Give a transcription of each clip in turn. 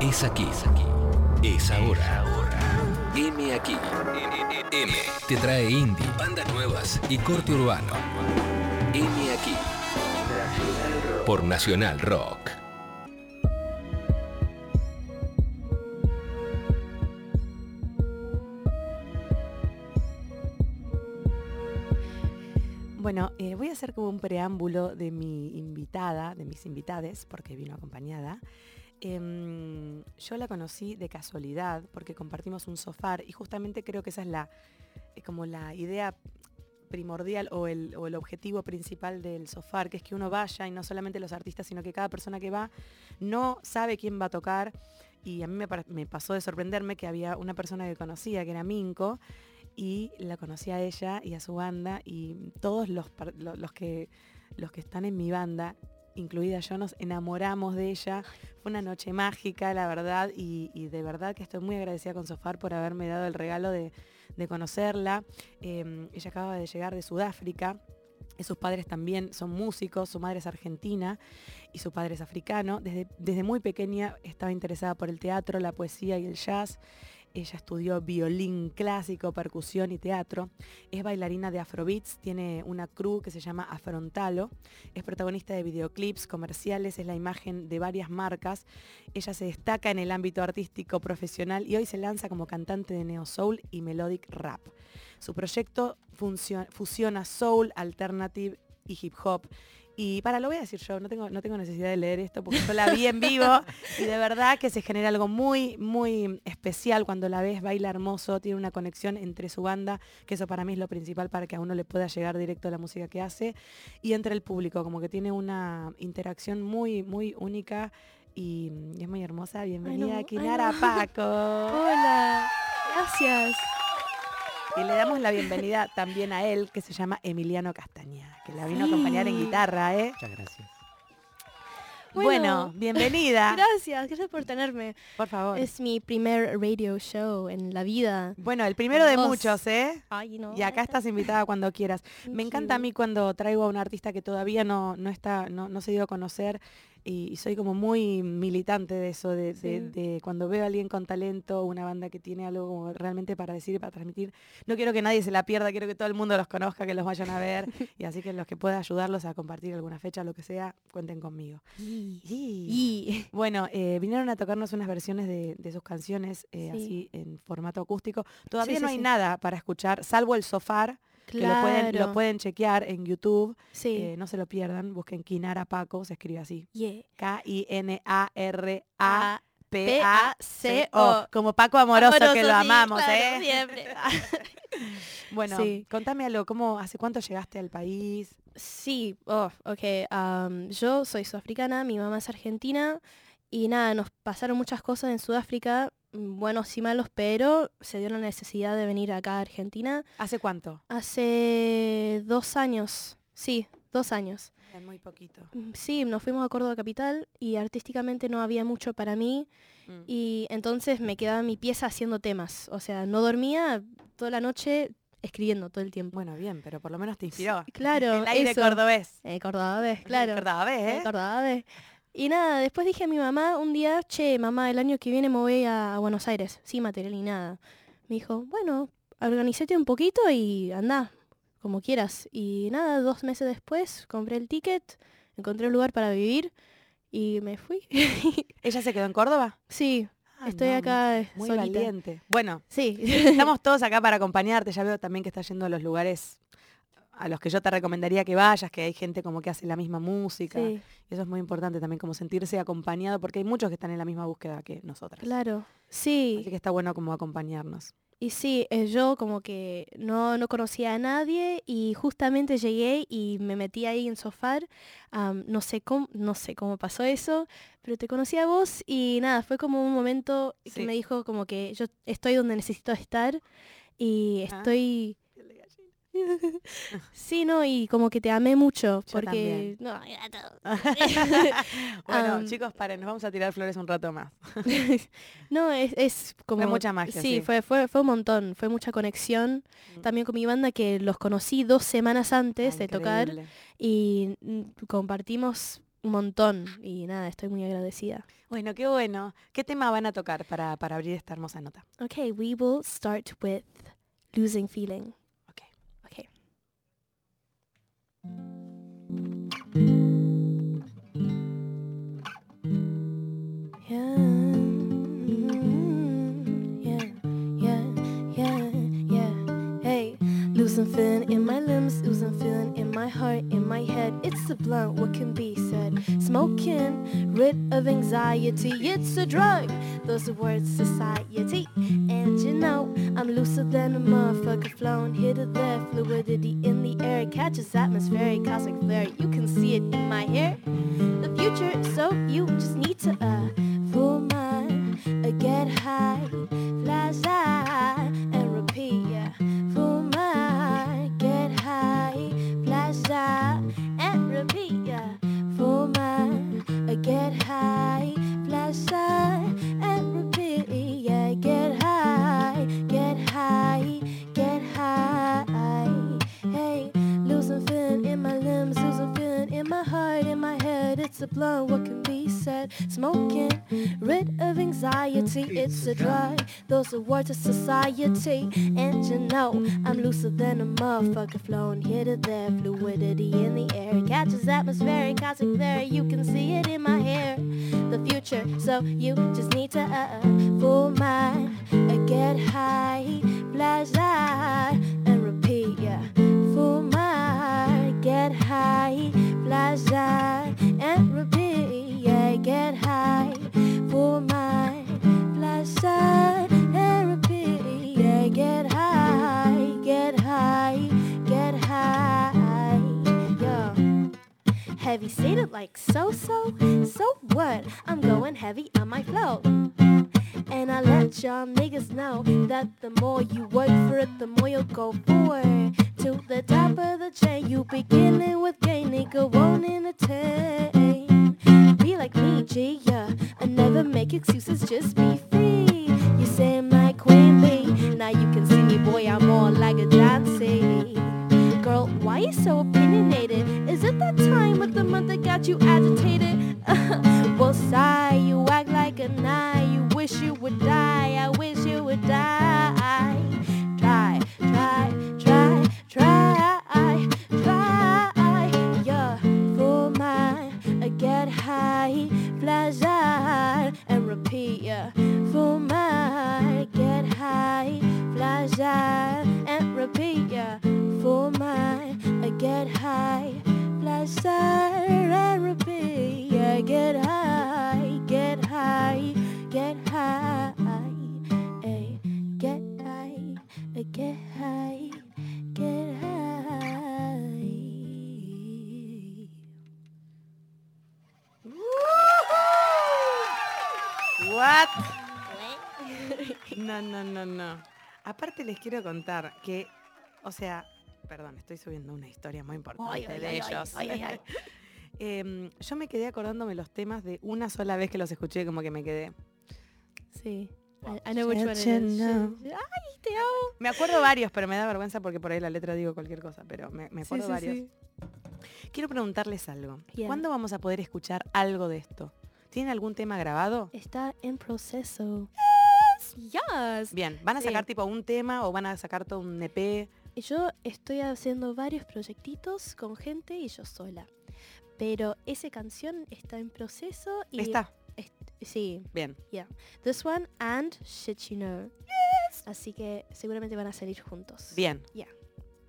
Es aquí, es aquí. Es ahora. M aquí. M te trae indie, bandas nuevas y corte urbano. M aquí. Por Nacional Rock. Bueno, eh, voy a hacer como un preámbulo de mi invitada, de mis invitades, porque vino acompañada. Em, yo la conocí de casualidad porque compartimos un sofá y justamente creo que esa es la, eh, como la idea primordial o el, o el objetivo principal del sofá, que es que uno vaya y no solamente los artistas, sino que cada persona que va no sabe quién va a tocar. Y a mí me, pasó de sorprenderme que había una persona que conocía, que era Minko, y la conocí a ella y a su banda y todos los, los, que, los que están en mi banda, incluida yo, nos enamoramos de ella. Fue una noche mágica, la verdad, y, de verdad que estoy muy agradecida con Sofar por haberme dado el regalo de, de conocerla. Eh, ella acaba de llegar de Sudáfrica. Sus padres también son músicos, su madre es argentina y su padre es africano. Desde, desde muy pequeña estaba interesada por el teatro, la poesía y el jazz. Ella estudió violín clásico, percusión y teatro. Es bailarina de Afrobeats, tiene una crew que se llama Afrontalo. Es protagonista de videoclips, comerciales, es la imagen de varias marcas. Ella se destaca en el ámbito artístico profesional y hoy se lanza como cantante de neo soul y melodic rap. Su proyecto fusiona soul, alternative y hip hop. Y para, lo voy a decir yo, no tengo, no tengo necesidad de leer esto porque yo la vi en vivo y de verdad que se genera algo muy, muy especial cuando la ves, baila hermoso, tiene una conexión entre su banda, que eso para mí es lo principal para que a uno le pueda llegar directo la música que hace, y entre el público, como que tiene una interacción muy, muy única y, es muy hermosa. Bienvenida, no, ay, Kinara no. Paco. Hola, gracias. Y le damos la bienvenida también a él, que se llama Emiliano Castaña, que la vino a acompañar en guitarra, ¿eh? Muchas gracias. Bueno, Bueno, bienvenida. Gracias, gracias por tenerme. Por favor. Es mi primer radio show en la vida. Bueno, el primero de Vos. muchos, ¿eh? Ay, no. Y acá estás invitada cuando quieras. Me encanta a mí cuando traigo a un artista que todavía no, no está, no, no se dio a conocer y, y soy como muy militante de eso, de, de- Sí. de cuando veo a alguien con talento, una banda que tiene algo como realmente para decir y para transmitir. No quiero que nadie se la pierda, quiero que todo el mundo los conozca, que los vayan a ver. y así que los que pueda ayudarlos a compartir alguna fecha, lo que sea, cuenten conmigo. Y, Bueno, eh, vinieron a tocarnos unas versiones de, de sus canciones eh, Sí. así en formato acústico. Todavía Sí, no hay nada para escuchar, salvo el sofá, que lo pueden, lo pueden chequear en YouTube. Sí. Eh, no se lo pierdan, busquen Kinara Paco, se escribe así. Yeah. K-I-N-A-R-A-P-A-C-O. Como Paco Amoroso, que lo sí, amamos, claro, ¿eh? Siempre. Bueno, Sí. contame algo, ¿cómo, ¿hace cuánto llegaste al país? Sí, oh, ok. yo soy sudafricana, mi mamá es argentina y nada, nos pasaron muchas cosas en Sudáfrica, buenos y malos, pero se dio la necesidad de venir acá a Argentina ¿Hace cuánto? hace dos años. Sí, dos años. Muy poquito. Mm, Sí, nos fuimos a Córdoba Capital y artísticamente no había mucho para mí Mm. y entonces me quedaba en mi pieza haciendo temas. O sea, no dormía toda la noche escribiendo todo el tiempo. Bueno, bien, pero por lo menos te inspiró. Claro, El aire eso. cordobés. Eh, cordobés, claro. Cordobés, Eh, cordobés. Y nada, después dije a mi mamá un día, che, mamá, el año que viene me voy a, Buenos Aires, sin material ni nada. Me dijo, bueno, organicete un poquito y anda, como quieras. Y nada, dos meses después compré el ticket, encontré un lugar para vivir y me fui. ¿Ella se quedó en Córdoba? sí, Ah, estoy no, acá Muy solita. valiente. Bueno, Sí. estamos todos acá para acompañarte. Ya veo también que estás yendo a los lugares a los que yo te recomendaría que vayas, que hay gente como que hace la misma música. sí, Y eso es muy importante también, como sentirse acompañado, porque hay muchos que están en la misma búsqueda que nosotras. claro. Sí, Así que está bueno como acompañarnos. Y sí, eh, yo como que no, no conocía a nadie y justamente llegué y me metí ahí en Sofar. no, sé cómo, no sé cómo pasó eso, pero te conocí a vos y nada, fue como un momento Sí. que me dijo como que yo estoy donde necesito estar y Ah. estoy... Sí, no, y como que te amé mucho Yo porque... No, bueno, Am. chicos, paren, nos vamos a tirar flores un rato más. no, es, es como... mucha magia, sí. Fue, fue, fue un montón, fue mucha conexión. Mm. También con mi banda que los conocí dos semanas antes de tocar y mm, compartimos un montón y nada, estoy muy agradecida. Bueno, qué bueno. ¿Qué tema van a tocar para, para abrir esta hermosa nota? Okay, we will start with losing feeling. Losing feeling in my limbs, losing feeling in my heart, in my head. It's a blunt, what can be said? Smoking, rid of anxiety. It's a drug. Those are words, society. And you know, I'm looser than a motherfucker flown here to there. Fluidity in the air catches atmospheric, cosmic flare. You can see it in my hair. The future, so you just Those are words of society. And you know, I'm looser than a motherfucker flowing here to there. Fluidity in the air catches atmospheric, cosmic flare. You can see it in my hair. The future, so you just need to uh, fool my uh, get high, flash high, and repeat. Yeah, fool my get high, flash high, and repeat. Yeah, get high, fool my flash and Get high, get high, get high. Yeah. Heavy seated like so so. So what? I'm going heavy on my flow. And I let y'all niggas know that the more you work for it, the more you'll go for it. To the top of the chain, you beginning with gain, nigga won't entertain. Be like me, G, yeah. I never make excuses, just be time of the month that got you agitated? well, sigh, you act like a nine. You wish you would die. I wish you would die. Try, try, try, try, try. Yeah, full mind. Get high, flash high, and repeat. Yeah, full mind. Get high, flash high, and repeat. Yeah, full mind. Get high, repeat. Yeah, get high, get high, get high. Ay, get high, uh, get high, get high. What? No, no, no, no. Aparte les quiero contar que, o sea, perdón, estoy subiendo una historia muy importante Ay, de ay, ellos. ay. Em, yo me quedé acordándome los temas de una sola vez que los escuché, como que me quedé. Sí. I, I know which one it Shit, is. no. Ay, te amo. Me acuerdo varios, pero me da vergüenza porque por ahí la letra digo cualquier cosa, pero me, me acuerdo sí, varios. sí. Quiero preguntarles algo. Bien. ¿Cuándo vamos a poder escuchar algo de esto? ¿Tienen algún tema grabado? Está en proceso. Yes. Bien, ¿van a sacar tipo un tema o van a sacar todo un EP? Yo estoy haciendo varios proyectitos con gente y yo sola. Pero esa canción está en proceso y ¿Está? sí, Bien. this one and shit you know. Así que seguramente van a salir juntos. Bien, Yeah,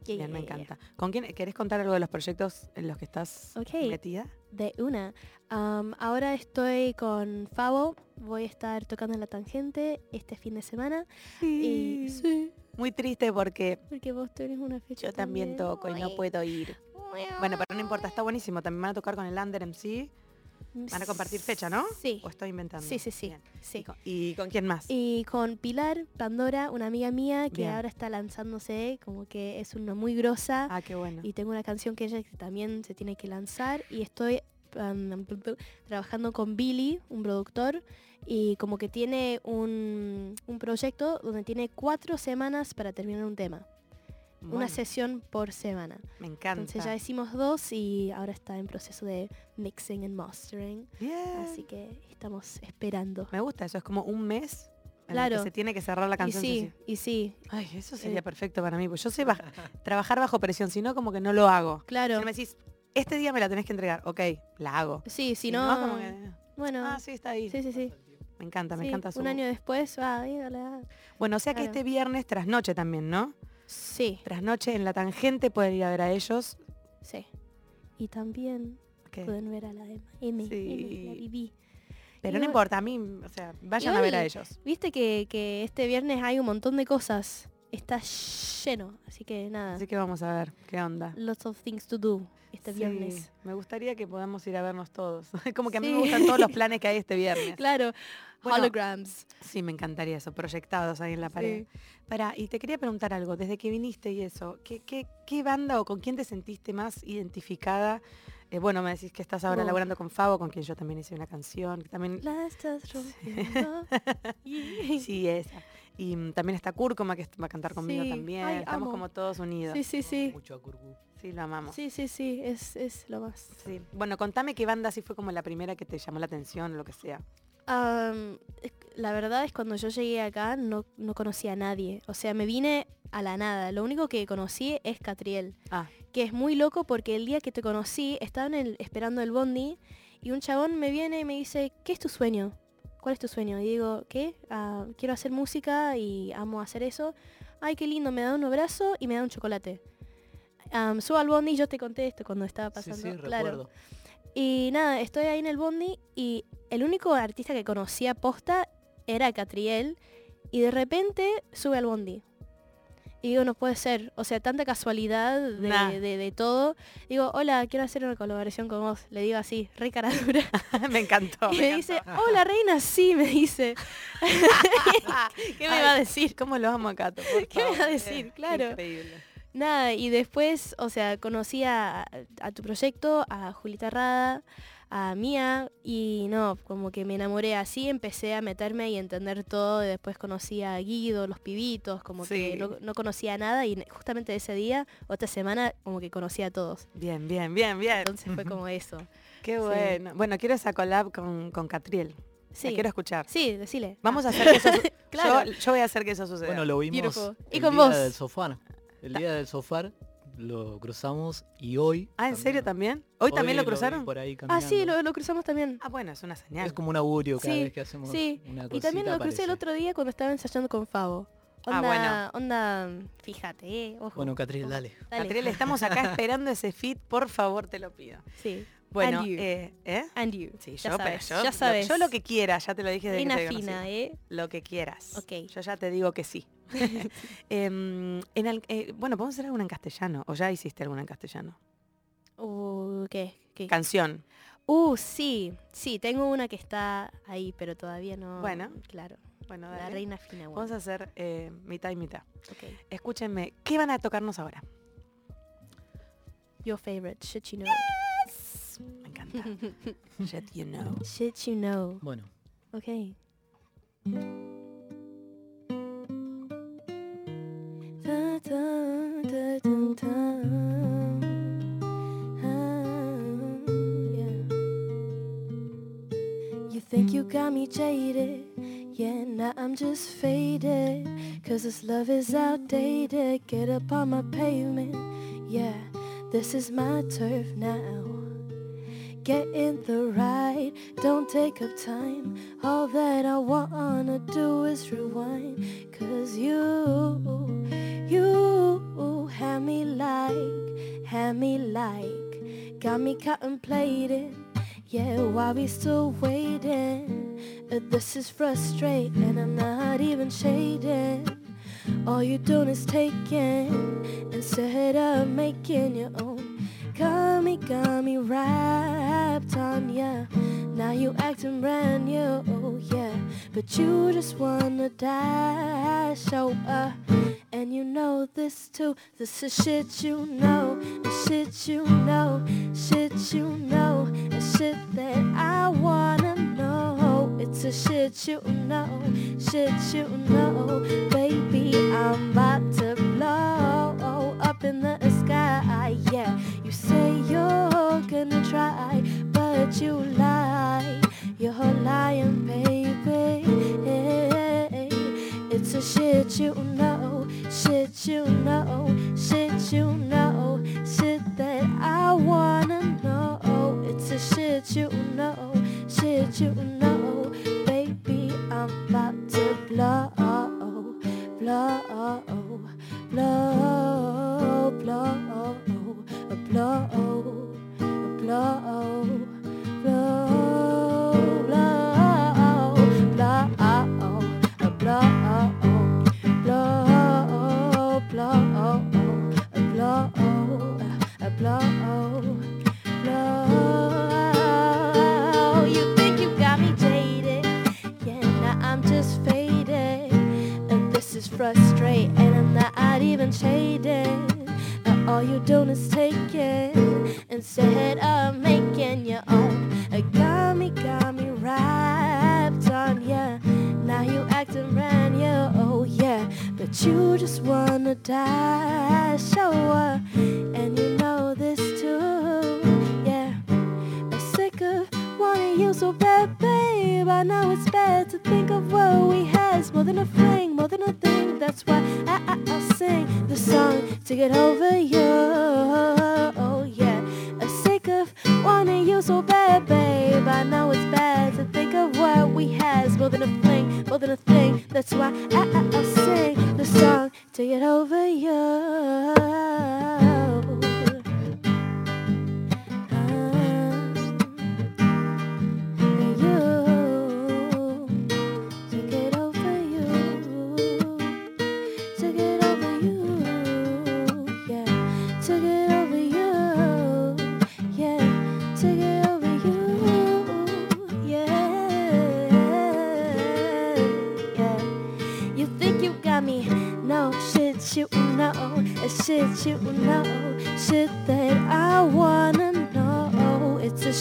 bien, yeah, me yeah, yeah. encanta. ¿Con quién querés contar algo de los proyectos en los que estás Ok. metida? De una. Ahora estoy con Fabo. Voy a estar tocando en la tangente este fin de semana. Y sí, Muy triste porque porque vos tenés una fecha. yo también toco y no puedo ir. Bueno, pero no importa, está buenísimo. También van a tocar con el Under MC. Van a compartir fecha, ¿no? Sí. ¿O estoy inventando? Sí, sí, sí. Sí. ¿Y, con, y con quién más? Y con Pilar Pandora, una amiga mía que Bien. ahora está lanzándose, como que es una muy grosa. Ah, qué bueno. Y tengo una canción que ella que también se tiene que lanzar. Y estoy um, trabajando con Billy, un productor. Y como que tiene un, un proyecto donde tiene cuatro semanas para terminar un tema. Una sesión por semana. Me encanta. Entonces ya hicimos dos y ahora está en proceso de mixing and mastering. Bien. Así que estamos esperando. Me gusta eso, es como un mes en el Claro. que se tiene que cerrar la Y canción. sí, sí, y sí, Ay, eso sería Eh. perfecto para mí, porque yo sé baj- trabajar bajo presión, si no como que no lo hago. Si claro. no me decís, este día me la tenés que entregar, ok, la hago. Sí, si Si no, como que, bueno, ah, sí, está ahí. sí, sí, sí. Me encanta, me encanta su... Un año después, va, ah. Bueno, o sea que este viernes trasnoche también, ¿no? Sí, Trasnoche en la tangente pueden ir a ver a ellos. sí. Y también ¿Qué? pueden ver a la de M, Sí. la. Pero no importa, a mí, o sea, vayan a ver a ellos. Viste que, que este viernes hay un montón de cosas. Está lleno, así que nada. Así que vamos a ver qué onda. Lots of things to do este Sí, viernes. me gustaría que podamos ir a vernos todos. Como que a mí me gustan todos los planes que hay este viernes. Claro, Bueno, holograms. Sí, me encantaría eso, proyectados ahí en la pared. Para, y te quería preguntar algo, desde que viniste y eso, ¿qué, qué, qué banda o con quién te sentiste más identificada? Eh, bueno, me decís que estás ahora Oh. laburando con Fabo, con quien yo también hice una canción, que también... La estás rompiendo. Yeah. Sí, esa. Y mm, también está Cúrcoma, que va a cantar conmigo Sí. también. Ay, Estamos amo. como todos unidos. Sí, sí, sí. Mucho a Curcu. Sí, lo amamos. Sí, sí, sí, es, es lo más. Sí. Bueno, contame qué banda así fue como la primera que te llamó la atención o lo que sea. La verdad es cuando yo llegué acá no, no conocía a nadie. O sea, me vine a la nada. Lo único que conocí es Catriel. Ah, Que es muy loco porque el día que te conocí estaba en el, esperando el bondi y un chabón me viene y me dice, ¿qué es tu sueño? ¿Cuál es tu sueño? Y digo, ¿qué? "Ah, quiero hacer música y amo hacer eso. Ay, qué lindo, me da un abrazo y me da un chocolate. Am, subo al bondi y yo te conté esto cuando estaba Sí, pasando. sí, claro. recuerdo. Y nada, estoy ahí en el bondi y el único artista que conocía posta era Catriel y de repente sube al bondi. Y digo, no puede ser, o sea, tanta casualidad de, Nah. de- de todo. Digo, hola, quiero hacer una colaboración con vos. Le digo así, re cara dura. me encantó. y me me dice, hola reina, sí, me dice. ¿Qué me Ay, va a decir? ¿Cómo lo amo a Cato? ¿Qué me va a decir? Claro. Increíble. Nada, y después, o sea, conocí a, a tu proyecto, a Julita Rada, a Mía, y no, como que me enamoré así, empecé a meterme y entender todo, y después conocí a Guido, los pibitos, como que no, no conocía nada, y justamente ese día, otra semana, como que conocí a todos. Bien, bien, bien, bien. Entonces fue como eso. Qué sí. bueno. Bueno, quiero esa collab con, con Catriel. La Sí, quiero escuchar. sí, decile. Vamos Ah. a hacer que eso Claro. yo, yo voy a hacer que eso suceda. Bueno, lo vimos Beautiful. Y con día vos. del sofá. El día del sofá lo cruzamos y hoy... ah, ¿en serio también? ¿Hoy, también lo cruzaron? por ahí Ah, sí, lo, lo cruzamos también. Ah, bueno, es una señal. Es como un augurio cada Sí, vez que hacemos sí. una Y también cosita, lo crucé el aparece. otro día cuando estaba ensayando con Favo. Onda, Ah, bueno. onda, fíjate, eh, ojo. Bueno, Catril, dale. Dale. Catriel, estamos acá esperando ese fit, por favor, te lo pido. Sí. Bueno, And you. eh, ¿eh? And you. Sí, ya yo, sabes, yo, ya lo- yo lo que quiera, ya te lo dije desde Fina que fina, ¿eh? Lo que quieras. Ok. Yo ya te digo que sí. Em, en el- eh, bueno, podemos hacer alguna en castellano. ¿O ya hiciste alguna en castellano? Uh, ¿qué? ¿Qué? Canción. Uh, sí. Sí, tengo una que está ahí, pero todavía no. Bueno. Claro. Bueno, La reina fina. Vamos a hacer eh, mitad y mitad. Ok. Escúchenme, ¿qué van a tocarnos ahora? Your favorite. Shit you know. Me encanta. Shit you know. Shit you know. Bueno, Ok. You think you got me jaded Yeah, now I'm just faded Cause this love is outdated Get up on my pavement Yeah, this is my turf now Get in the ride, don't take up time. All that I wanna do is rewind. Cause you, you have me like, have me like Got me contemplating, yeah, why we still waiting? Uh, This is frustrating, I'm not even shading. All you're doing is taking Instead of making your own me, got me wrapped on ya. Now you acting brand new, oh yeah. But you just wanna dash, uh And you know this too. This is shit you know. And shit you know. Shit you know. And shit that I wanna know. It's a shit you know. Shit you know. Baby, I'm about to blow up in the sky. Yeah, you say you're gonna try, but you lie. You're lying, baby. It's a shit you know, shit you know, shit you know, shit that I wanna know. It's a shit you know, shit you know, just faded. And this is frustrating, and I'm not even shaded. And all you're doing is taking instead of making your own. Uh, Got me, got me wrapped on ya. Now you acting brand new, oh yeah. But you just wanna die, show her. And you I know it's bad to think of what we had. It's more than a fling, more than a thing. That's why I, I, I'll sing the song to get over you. Oh, yeah. I'm sick of wanting you so bad, babe. I know it's bad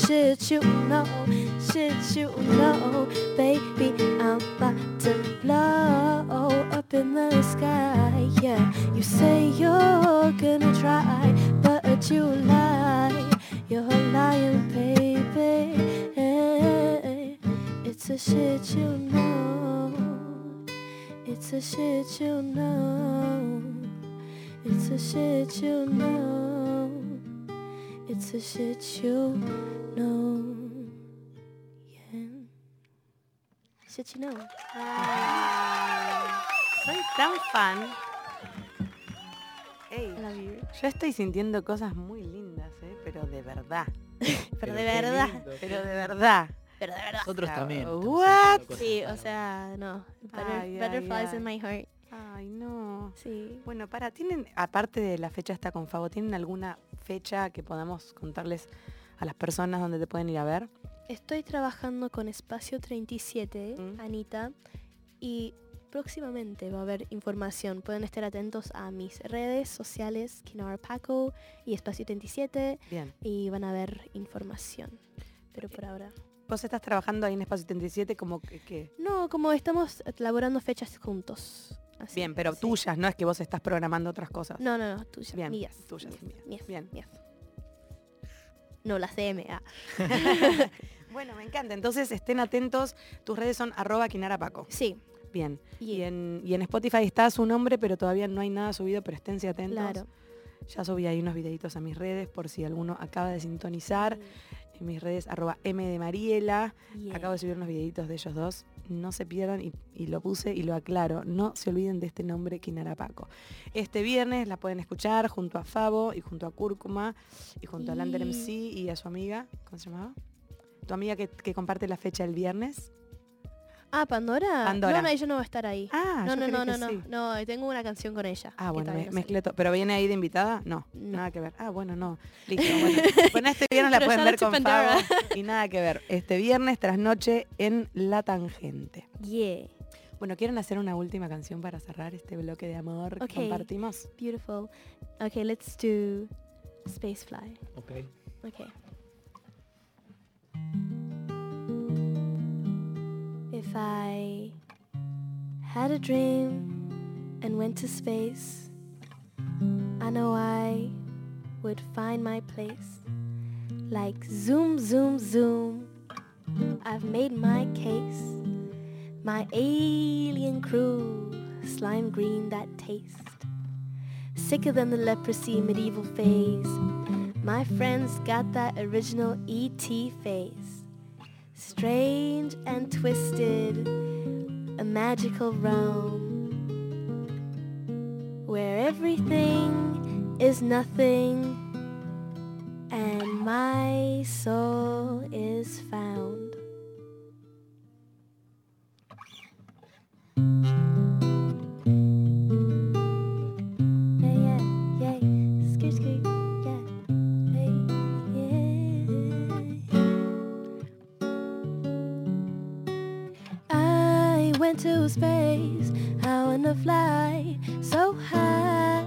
shit you know, shit you know, baby. I'm about to blow up in the sky. Yeah, you say you're gonna try, but you lie. You're lying, baby. It's a shit you know. It's a shit you know. It's a shit you know. It's a shit you know. Yeah. Shit you know. Soy tan fan. Ey, I love you. yo estoy sintiendo cosas muy lindas, ¿eh? pero de verdad. Pero de verdad. lindo, Pero de verdad. Pero de verdad. Nosotros Ah, también. what? Sí, o sea, no. Butter- Ay, ay, butterflies ay. in my heart. Ay, no. Sí. Bueno, para, ¿tienen, aparte de la fecha está con Fabo, ¿tienen alguna fecha que podamos contarles a las personas donde te pueden ir a ver? Estoy trabajando con Espacio 37, Mm. Anita, y próximamente va a haber información. Pueden estar atentos a mis redes sociales, Kinara Paco y Espacio 37, Bien. y van a ver información. Pero por ahora. Vos estás trabajando ahí en Espacio 37 como que... que- No, como estamos elaborando fechas juntos. Así, Bien, pero sí. tuyas, no es que vos estás programando otras cosas. No, no, no, tuyas. Bien, mías. tuyas, mías, Bien. mías. No, las CMA. Bueno, me encanta. Entonces estén atentos. Tus redes son arroba quinarapaco. Sí, Bien. y, Y en, y en Spotify está su nombre, pero todavía no hay nada subido, pero esténse atentos. claro. Ya subí ahí unos videitos a mis redes por si alguno acaba de sintonizar. En mis redes arroba M de Mariela. Yeah. Acabo de subir unos videitos de ellos dos. No se pierdan y, y lo puse y lo aclaro. No se olviden de este nombre Quinarapaco. Este viernes la pueden escuchar junto a Fabo y junto a Cúrcuma y junto a Lander Y- MC y a su amiga. ¿Cómo se llamaba? Tu amiga que, que comparte la fecha el viernes. Ah, Pandora. Pandora. No, no, ella no va a estar ahí. Ah, no, yo no, creí no, que no, no, sí. no. Tengo una canción con ella. Ah, bueno, me, no mezclé todo. ¿Pero viene ahí de invitada? No, No. nada que ver. Ah, bueno, no. Listo, bueno. Bueno, este viernes la pueden ver con Pandora. Y nada que ver. Este viernes tras noche en La Tangente. Yeah. Bueno, ¿quieren hacer una última canción para cerrar este bloque de amor Ok. que compartimos? Beautiful. Okay, let's do Spacefly. Ok. Okay. If I had a dream and went to space, I know I would find my place. Like zoom, zoom, zoom. I've made my case. My alien crew, slime green that taste. Sicker than the leprosy medieval phase. My friends got that original ET face. Strange and twisted, a magical realm where everything is nothing and my soul is found. Space, I wanna fly so high.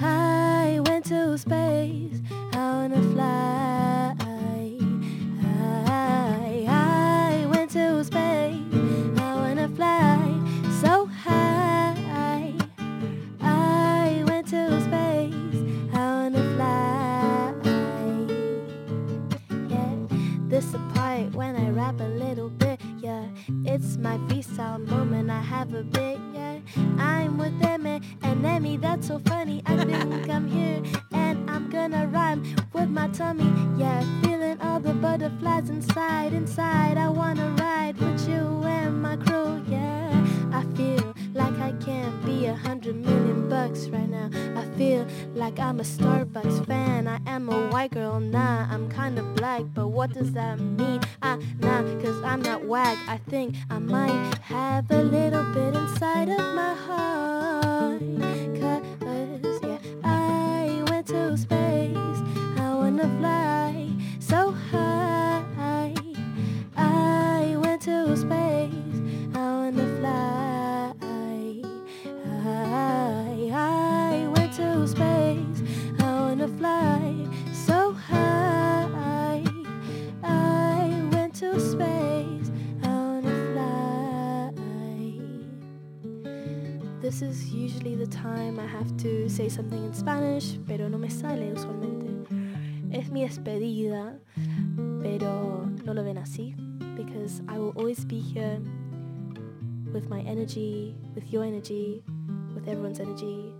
I went to space, I wanna fly. It's my freestyle moment. I have a bit. Yeah, I'm with them and, Emmy. That's so funny. I think I'm here and I'm gonna rhyme with my tummy. Yeah, feeling all the butterflies inside, inside. I wanna ride with you and my crew. Yeah, I feel like I can't be a hundred million bucks right now. I feel like I'm a Starbucks fan. I white girl, nah. I'm kinda black, but what does that mean? I nah, cause I'm not whack. I think I might have a little bit inside of my heart. Cause yeah, I went to space. I wanna fly so high. I went to space. This is usually the time I have to say something in Spanish, pero no me sale usualmente. Es mi despedida, pero no lo ven así, because I will always be here with my energy, with your energy, with everyone's energy.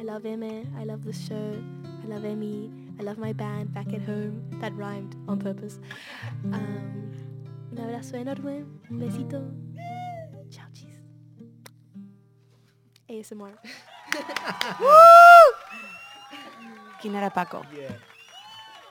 I love Emme, I love this show, I love Emmy, I love my band back at home. That rhymed on purpose. Um, un abrazo enorme, un besito. ASMR. ¿Quién era Paco? Yeah.